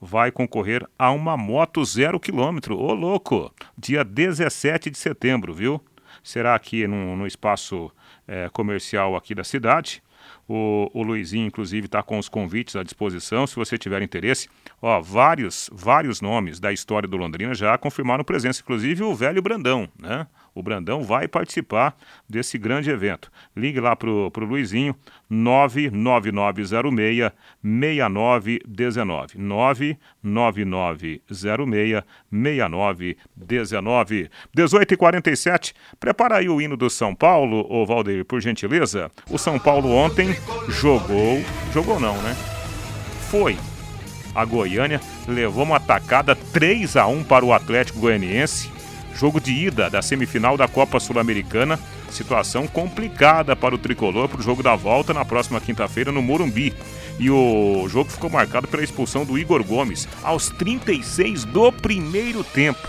vai concorrer a uma moto zero quilômetro. Ô, louco! Dia 17 de setembro, viu? Será aqui no, no espaço é, comercial aqui da cidade. O, o Luizinho, inclusive, está com os convites à disposição. Se você tiver interesse, ó, vários, vários nomes da história do Londrina já confirmaram presença, inclusive o velho Brandão, né? O Brandão vai participar desse grande evento. Ligue lá para o Luizinho, 99906 6919. 99906 6919. 18 e 47 Prepara aí o hino do São Paulo, ô Valdeir, por gentileza. O São Paulo ontem jogou. Jogou não, né? Foi a Goiânia, levou uma atacada 3 a 1 para o Atlético Goianiense Jogo de ida da semifinal da Copa Sul-Americana. Situação complicada para o tricolor para o jogo da volta na próxima quinta-feira no Morumbi. E o jogo ficou marcado pela expulsão do Igor Gomes aos 36 do primeiro tempo.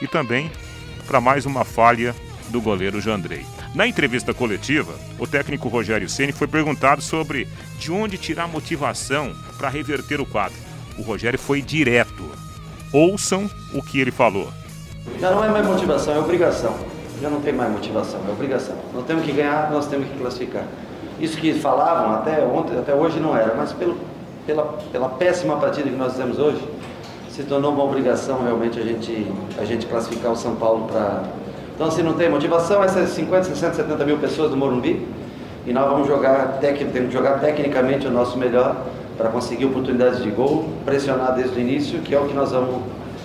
E também para mais uma falha do goleiro Jandrei. Na entrevista coletiva, o técnico Rogério Ceni foi perguntado sobre de onde tirar motivação para reverter o quadro. O Rogério foi direto. Ouçam o que ele falou. Já não é mais motivação, é obrigação. Já não tem mais motivação, é obrigação. Nós temos que ganhar, nós temos que classificar. Isso que falavam até ontem, até hoje não era, mas pelo, pela, pela péssima partida que nós fizemos hoje, se tornou uma obrigação realmente a gente, a gente classificar o São Paulo para. Então, se não tem motivação, essas 50, 60, 70 mil pessoas do Morumbi, e nós vamos jogar, tec, temos que jogar tecnicamente o nosso melhor para conseguir oportunidades de gol, pressionar desde o início, que é o que nós vamos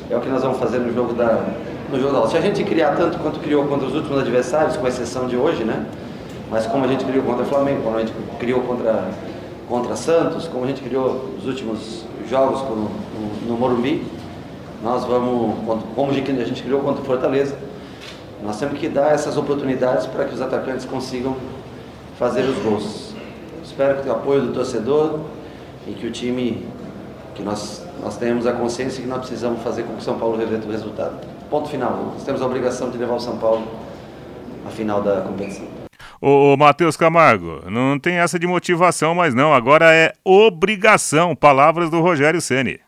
é o que nós vamos fazer no jogo da no da Se a gente criar tanto quanto criou contra os últimos adversários, com exceção de hoje, né? Mas como a gente criou contra o Flamengo, como a gente criou contra contra Santos, como a gente criou os últimos jogos no, no, no Morumbi, nós vamos, como a gente criou contra o Fortaleza, nós temos que dar essas oportunidades para que os atacantes consigam fazer os gols. Espero que o apoio do torcedor e que o time, que nós nós temos a consciência que nós precisamos fazer com que o São Paulo reverta o resultado. Ponto final. Nós temos a obrigação de levar o São Paulo à final da competição. Ô, ô Matheus Camargo, não tem essa de motivação mais não, agora é obrigação, palavras do Rogério Ceni.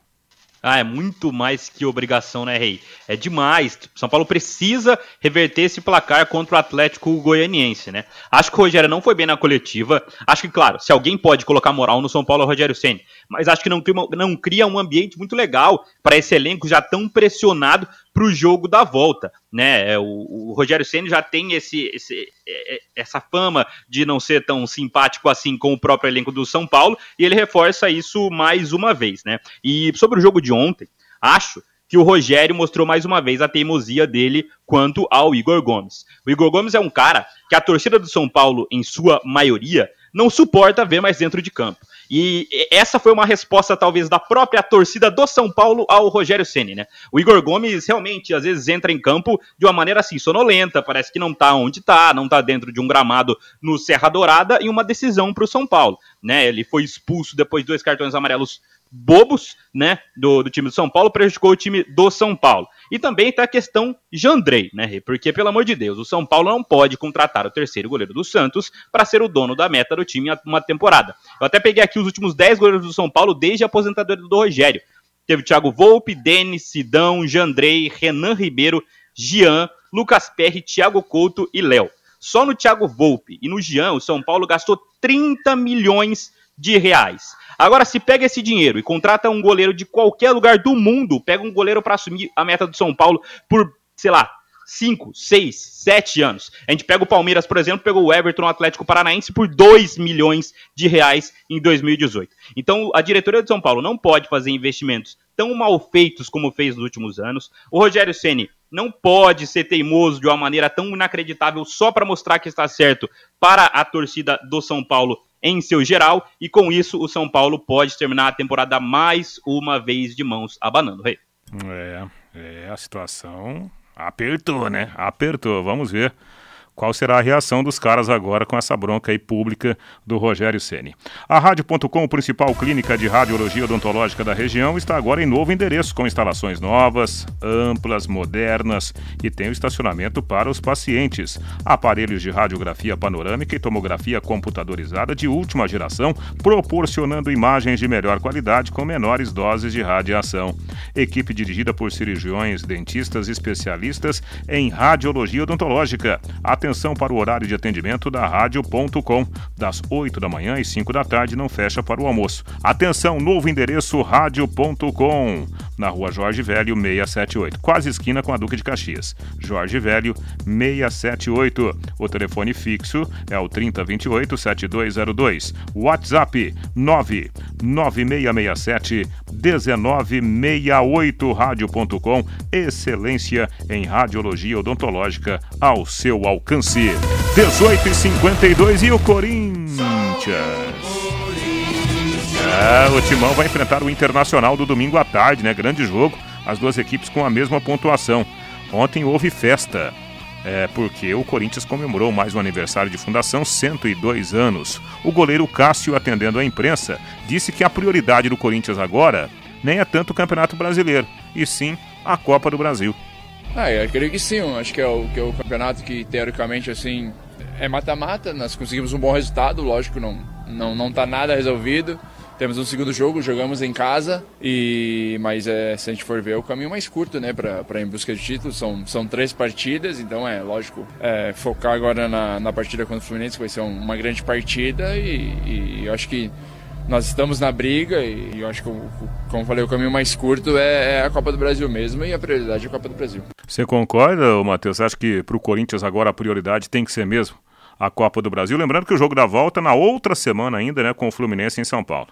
Ah, é muito mais que obrigação, né, Rei? É demais. São Paulo precisa reverter esse placar contra o Atlético Goianiense, né? Acho que o Rogério não foi bem na coletiva. Acho que, claro, se alguém pode colocar moral no São Paulo é o Rogério Senni. Mas acho que não cria, não cria um ambiente muito legal para esse elenco já tão pressionado para o jogo da volta, né? É, o, o Rogério Senna já tem esse, esse, é, é, essa fama de não ser tão simpático assim com o próprio elenco do São Paulo e ele reforça isso mais uma vez, né? E sobre o jogo de ontem, acho que o Rogério mostrou mais uma vez a teimosia dele quanto ao Igor Gomes. O Igor Gomes é um cara que a torcida do São Paulo, em sua maioria, não suporta ver mais dentro de campo. E essa foi uma resposta, talvez, da própria torcida do São Paulo ao Rogério Ceni, né? O Igor Gomes realmente, às vezes, entra em campo de uma maneira assim, sonolenta, parece que não tá onde tá, não tá dentro de um gramado no Serra Dourada, e uma decisão para o São Paulo, né? Ele foi expulso depois de dois cartões amarelos bobos, né, do, do, time do São Paulo, prejudicou o time do São Paulo. E também tá a questão Jandrei, né, porque, pelo amor de Deus, o São Paulo não pode contratar o terceiro goleiro do Santos para ser o dono da meta do time uma temporada. Eu até peguei aqui os últimos 10 goleiros do São Paulo desde a aposentadoria do Rogério. Teve Thiago Volpe, Denis, Sidão, Jandrei, Renan Ribeiro, Gian, Lucas Perry, Thiago Couto e Léo. Só no Thiago Volpe e no Gian, o São Paulo gastou 30 milhões de reais. Agora, se pega esse dinheiro e contrata um goleiro de qualquer lugar do mundo, pega um goleiro para assumir a meta do São Paulo por, sei lá, 5, 6, 7 anos. A gente pega o Palmeiras, por exemplo, pegou o Everton Atlético Paranaense por 2 milhões de reais em 2018. Então, a diretoria de São Paulo não pode fazer investimentos tão mal feitos como fez nos últimos anos. O Rogério Ceni não pode ser teimoso de uma maneira tão inacreditável só para mostrar que está certo para a torcida do São Paulo em seu geral, e com isso o São Paulo pode terminar a temporada mais uma vez de mãos abanando, rei. É, é, a situação apertou, né? Apertou, vamos ver qual será a reação dos caras agora com essa bronca aí pública do Rogério Ceni. A Rádio.com, principal clínica de radiologia odontológica da região, está agora em novo endereço, com instalações novas, amplas, modernas e tem o estacionamento para os pacientes. Aparelhos de radiografia panorâmica e tomografia computadorizada de última geração, proporcionando imagens de melhor qualidade com menores doses de radiação. Equipe dirigida por cirurgiões, dentistas especialistas em radiologia odontológica. Atenção Atenção para o horário de atendimento da Rádio.com. Das 8 da manhã às 5 da tarde não fecha para o almoço. Atenção, novo endereço Rádio.com. Na rua Jorge Velho 678, quase esquina com a Duque de Caxias. Jorge Velho 678. O telefone fixo é o 3028 7202. WhatsApp 99667 1968 rádio.com. Excelência em radiologia odontológica ao seu alcance. 18 e 52 e o Corinthians. É, o Timão vai enfrentar o Internacional do domingo à tarde, né? Grande jogo. As duas equipes com a mesma pontuação. Ontem houve festa. É porque o Corinthians comemorou mais um aniversário de fundação, 102 anos. O goleiro Cássio, atendendo à imprensa, disse que a prioridade do Corinthians agora nem é tanto o Campeonato Brasileiro, e sim a Copa do Brasil. Ah, eu creio que sim, acho que é o, que é o campeonato que teoricamente assim é mata-mata, nós conseguimos um bom resultado, lógico, não, não, não tá nada resolvido. Temos um segundo jogo, jogamos em casa, e mas é, se a gente for ver, é o caminho mais curto, né, para em busca de título. São, são três partidas, então é lógico é, focar agora na, na partida contra o Fluminense, que vai ser uma grande partida, e, e eu acho que nós estamos na briga e eu acho que, como falei, o caminho mais curto é, é, a Copa do Brasil mesmo e a prioridade é a Copa do Brasil. Você concorda, Matheus? Acha que para o Corinthians agora a prioridade tem que ser mesmo a Copa do Brasil? Lembrando que o jogo da volta na outra semana ainda, né, com o Fluminense em São Paulo.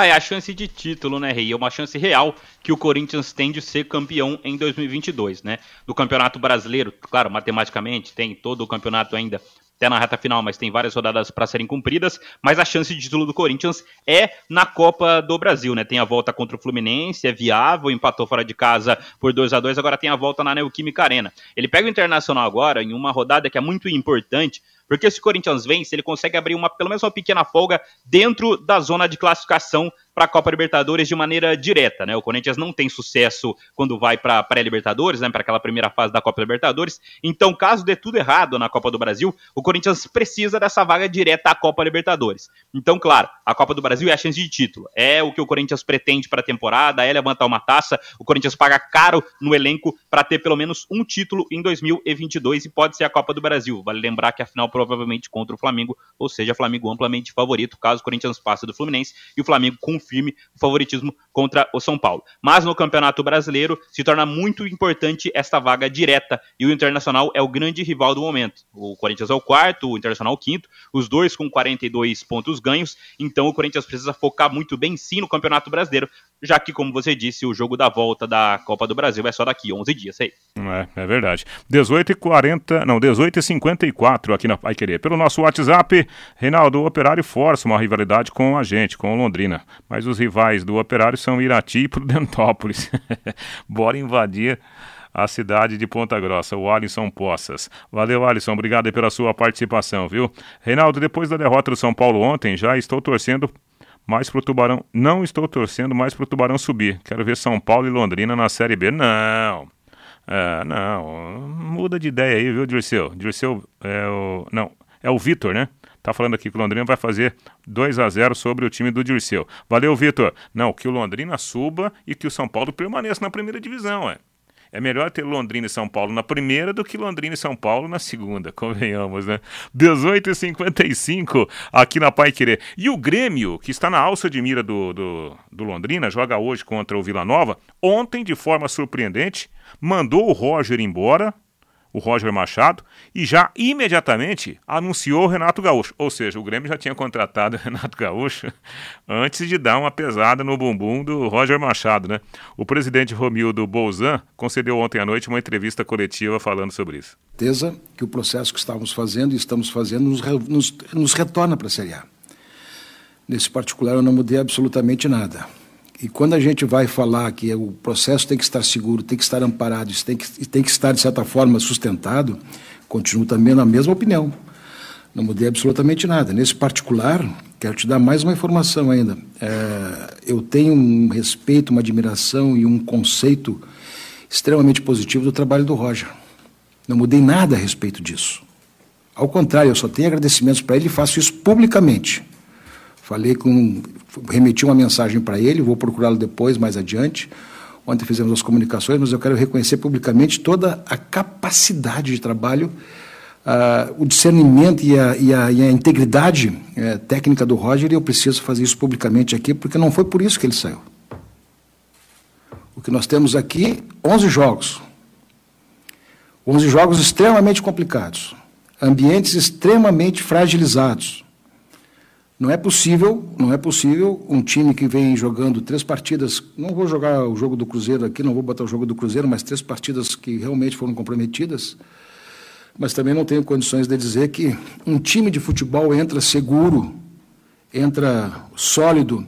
Ah, é a chance de título, né, Rei? É uma chance real que o Corinthians tem de ser campeão em 2022, né? Do Campeonato Brasileiro, claro, matematicamente, tem todo o campeonato ainda até na reta final, mas tem várias rodadas para serem cumpridas. Mas a chance de título do Corinthians é na Copa do Brasil, né? Tem a volta contra o Fluminense, é viável, empatou fora de casa por 2 a 2 agora tem a volta na Neoquímica Arena. Ele pega o Internacional agora em uma rodada que é muito importante porque se o Corinthians vence, ele consegue abrir uma, pelo menos uma pequena folga dentro da zona de classificação para a Copa Libertadores de maneira direta, né? O Corinthians não tem sucesso quando vai para a pré-Libertadores, né? Para aquela primeira fase da Copa Libertadores. Então, caso dê tudo errado na Copa do Brasil, o Corinthians precisa dessa vaga direta à Copa Libertadores. Então, claro, a Copa do Brasil é a chance de título. É o que o Corinthians pretende para a temporada, é levantar uma taça. O Corinthians paga caro no elenco para ter pelo menos um título em 2022 e pode ser a Copa do Brasil. Vale lembrar que a final provavelmente contra o Flamengo, ou seja, Flamengo amplamente favorito caso o Corinthians passe do Fluminense e o Flamengo com firme favoritismo contra o São Paulo. Mas no Campeonato Brasileiro se torna muito importante esta vaga direta e o Internacional é o grande rival do momento. O Corinthians é o quarto, o Internacional o quinto, os dois com 42 pontos ganhos, então o Corinthians precisa focar muito bem sim no Campeonato Brasileiro, já que, como você disse, o jogo da volta da Copa do Brasil é só daqui 11 dias. Aí. É, é verdade. 18 e 40, não, 18 e 54 aqui na Pai Querer. Pelo nosso WhatsApp, Reinaldo, o Operário força uma rivalidade com a gente, com o Londrina. Mas os rivais do Operário são Irati e Prudentópolis. Bora invadir a cidade de Ponta Grossa, o Alisson Poças. Valeu, Alisson, obrigado pela sua participação, viu? Reinaldo, depois da derrota do São Paulo ontem, já estou torcendo mais pro Tubarão. Não estou torcendo mais pro Tubarão subir. Quero ver São Paulo e Londrina na Série B. Não. É, não. Muda de ideia aí, viu, Dirceu? Dirceu é o. Não, é o Vitor, né? Tá falando aqui que o Londrina vai fazer 2 a 0 sobre o time do Dirceu. Valeu, Vitor. Não, que o Londrina suba e que o São Paulo permaneça na primeira divisão, é. É melhor ter Londrina e São Paulo na primeira do que Londrina e São Paulo na segunda, convenhamos, né? 18 e 55 aqui na Pai Querer. E o Grêmio, que está na alça de mira do, do, do Londrina, joga hoje contra o Vila Nova. Ontem, de forma surpreendente, mandou o Roger embora, o Roger Machado, e já imediatamente anunciou o Renato Gaúcho. Ou seja, o Grêmio já tinha contratado o Renato Gaúcho antes de dar uma pesada no bumbum do Roger Machado, né? O presidente Romildo Bolzan concedeu ontem à noite uma entrevista coletiva falando sobre isso. Certeza que o processo que estávamos fazendo e estamos fazendo nos, nos, nos retorna para a Série A. Nesse particular eu não mudei absolutamente nada. E quando a gente vai falar que o processo tem que estar seguro, tem que estar amparado, tem que, tem que estar, de certa forma, sustentado, continuo também na mesma opinião. Não mudei absolutamente nada. Nesse particular, quero te dar mais uma informação ainda. É, eu tenho um respeito, uma admiração e um conceito extremamente positivo do trabalho do Roger. Não mudei nada a respeito disso. Ao contrário, eu só tenho agradecimentos para ele e faço isso publicamente. Falei com. remeti uma mensagem para ele, vou procurá-lo depois, mais adiante. Ontem fizemos as comunicações, mas eu quero reconhecer publicamente toda a capacidade de trabalho uh, o discernimento e a, e a, e a integridade uh, técnica do Roger, e eu preciso fazer isso publicamente aqui, porque não foi por isso que ele saiu. O que nós temos aqui, 11 jogos. 11 jogos extremamente complicados, ambientes extremamente fragilizados. Não é possível, não é possível um time que vem jogando três partidas, não vou jogar o jogo do Cruzeiro aqui, não vou botar o jogo do Cruzeiro, mas três partidas que realmente foram comprometidas, mas também não tenho condições de dizer que um time de futebol entra seguro, entra sólido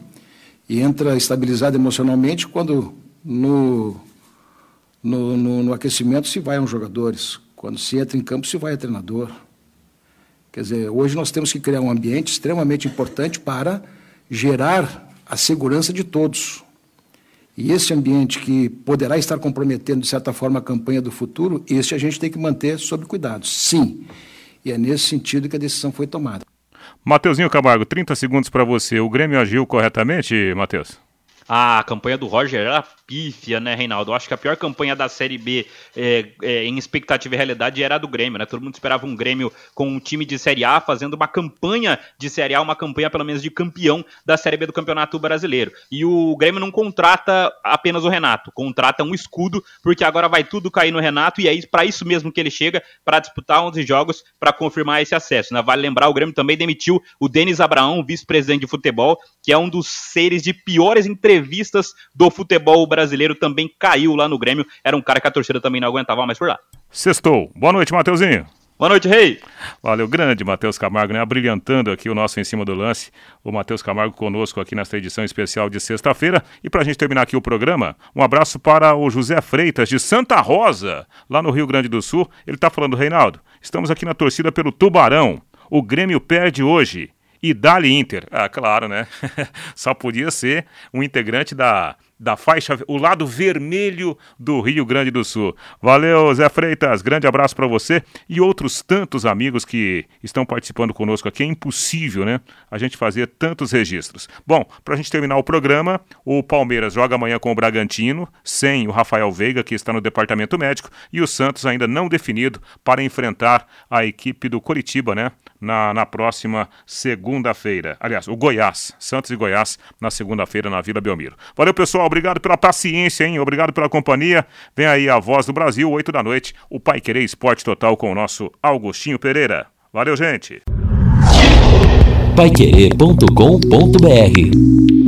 e entra estabilizado emocionalmente quando no, no, no, no aquecimento se vai a uns jogadores, quando se entra em campo se vai a treinador. Quer dizer, hoje nós temos que criar um ambiente extremamente importante para gerar a segurança de todos. E esse ambiente que poderá estar comprometendo, de certa forma, a campanha do futuro, esse a gente tem que manter sob cuidado. Sim. E é nesse sentido que a decisão foi tomada. Mateuzinho Camargo, 30 segundos para você. O Grêmio agiu corretamente, Matheus? A campanha do Roger era pífia, né, Reinaldo? Eu acho que a pior campanha da Série B é, é, em expectativa e realidade era a do Grêmio, né? Todo mundo esperava um Grêmio com um time de Série A fazendo uma campanha de Série A, uma campanha pelo menos de campeão da Série B do Campeonato Brasileiro. E o Grêmio não contrata apenas o Renato, contrata um escudo, porque agora vai tudo cair no Renato e é para isso mesmo que ele chega, para disputar 11 jogos, para confirmar esse acesso. Né? Vale lembrar, o Grêmio também demitiu o Denis Abraão, vice-presidente de futebol, que é um dos seres de piores entrevistas do futebol brasileiro também caiu lá no Grêmio. Era um cara que a torcida também não aguentava mais por lá. Sextou. Boa noite, Mateuzinho. Boa noite, Rei. Valeu, grande Matheus Camargo, né? Abrilhantando aqui o nosso Em Cima do Lance. O Matheus Camargo conosco aqui nesta edição especial de sexta-feira. E para a gente terminar aqui o programa, um abraço para o José Freitas, de Santa Rosa, lá no Rio Grande do Sul. Ele está falando, Reinaldo, estamos aqui na torcida pelo Tubarão. O Grêmio perde hoje. E Dali Inter. Ah, claro, né? Só podia ser um integrante da da faixa, o lado vermelho do Rio Grande do Sul. Valeu, Zé Freitas, grande abraço para você e outros tantos amigos que estão participando conosco aqui. É impossível, né? A gente fazer tantos registros. Bom, para a gente terminar o programa, o Palmeiras joga amanhã com o Bragantino, sem o Rafael Veiga, que está no departamento médico, e o Santos ainda não definido para enfrentar a equipe do Coritiba, né? Na, na próxima segunda-feira. Aliás, o Goiás, Santos e Goiás, na segunda-feira na Vila Belmiro. Valeu, pessoal obrigado pela paciência, hein? Obrigado pela companhia. Vem aí a voz do Brasil, 8 da noite, o Pai Querer Esporte Total com o nosso Augustinho Pereira. Valeu, gente. Paiquerê.com.br